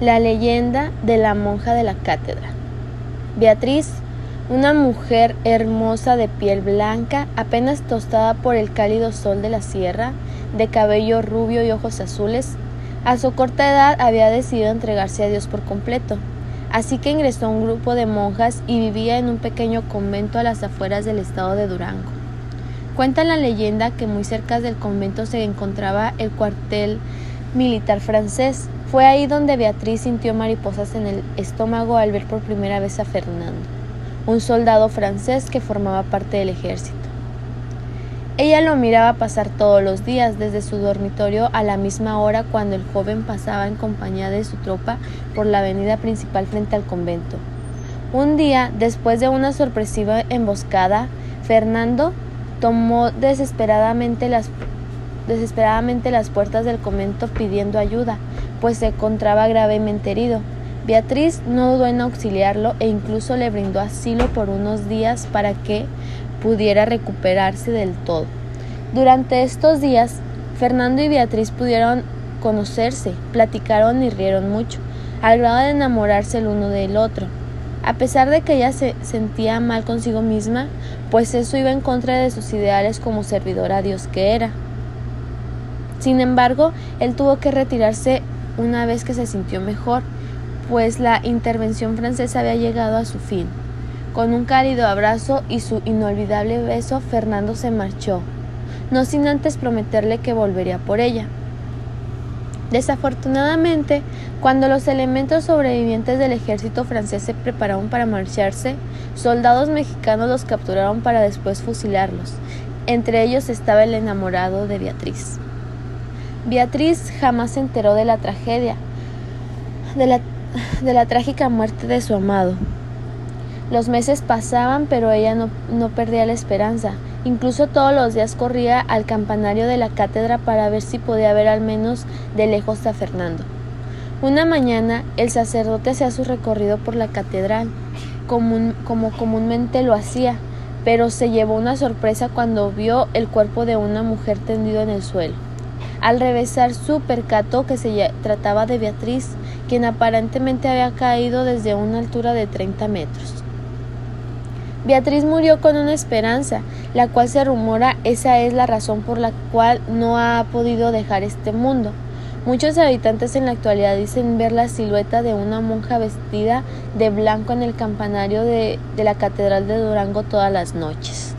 La leyenda de la monja de la cátedra. Beatriz, una mujer hermosa de piel blanca, apenas tostada por el cálido sol de la sierra, de cabello rubio y ojos azules, a su corta edad había decidido entregarse a Dios por completo. Así que ingresó a un grupo de monjas y vivía en un pequeño convento a las afueras del estado de Durango. Cuenta la leyenda que muy cerca del convento se encontraba el cuartel militar francés. Fue ahí donde Beatriz sintió mariposas en el estómago al ver por primera vez a Fernando, un soldado francés que formaba parte del ejército. Ella lo miraba pasar todos los días desde su dormitorio a la misma hora cuando el joven pasaba en compañía de su tropa por la avenida principal frente al convento. Un día, después de una sorpresiva emboscada, Fernando tomó desesperadamente las desesperadamente las puertas del convento pidiendo ayuda, pues se encontraba gravemente herido. Beatriz no dudó en auxiliarlo e incluso le brindó asilo por unos días para que pudiera recuperarse del todo. Durante estos días, Fernando y Beatriz pudieron conocerse, platicaron y rieron mucho, al grado de enamorarse el uno del otro. A pesar de que ella se sentía mal consigo misma, pues eso iba en contra de sus ideales como servidora a Dios que era. Sin embargo, él tuvo que retirarse una vez que se sintió mejor, pues la intervención francesa había llegado a su fin. Con un cálido abrazo y su inolvidable beso, Fernando se marchó, no sin antes prometerle que volvería por ella. Desafortunadamente, cuando los elementos sobrevivientes del ejército francés se prepararon para marcharse, soldados mexicanos los capturaron para después fusilarlos. Entre ellos estaba el enamorado de Beatriz. Beatriz jamás se enteró de la tragedia, de la, de la trágica muerte de su amado. Los meses pasaban, pero ella no, no perdía la esperanza. Incluso todos los días corría al campanario de la cátedra para ver si podía ver al menos de lejos a Fernando. Una mañana el sacerdote hacía su recorrido por la catedral, como comúnmente lo hacía, pero se llevó una sorpresa cuando vio el cuerpo de una mujer tendido en el suelo. Al revesar su percató que se trataba de Beatriz, quien aparentemente había caído desde una altura de 30 metros. Beatriz murió con una esperanza, la cual se rumora esa es la razón por la cual no ha podido dejar este mundo. Muchos habitantes en la actualidad dicen ver la silueta de una monja vestida de blanco en el campanario de la Catedral de Durango todas las noches.